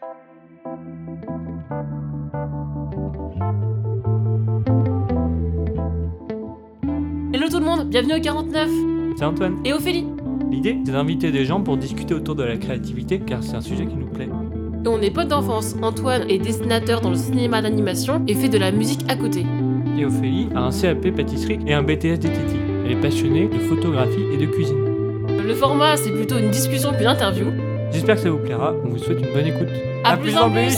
Hello tout le monde, bienvenue au 49 C'est Antoine. et Ophélie. L'idée, c'est d'inviter des gens pour discuter autour de la créativité, car c'est un sujet qui nous plaît. Et on est potes d'enfance. Antoine est dessinateur dans le cinéma d'animation et fait de la musique à côté. Et Ophélie a un CAP pâtisserie et un BTS diététique. Elle est passionnée de photographie et de cuisine. Le format, c'est plutôt une discussion qu'une interview. J'espère que ça vous plaira. On vous souhaite une bonne écoute. À plus en plus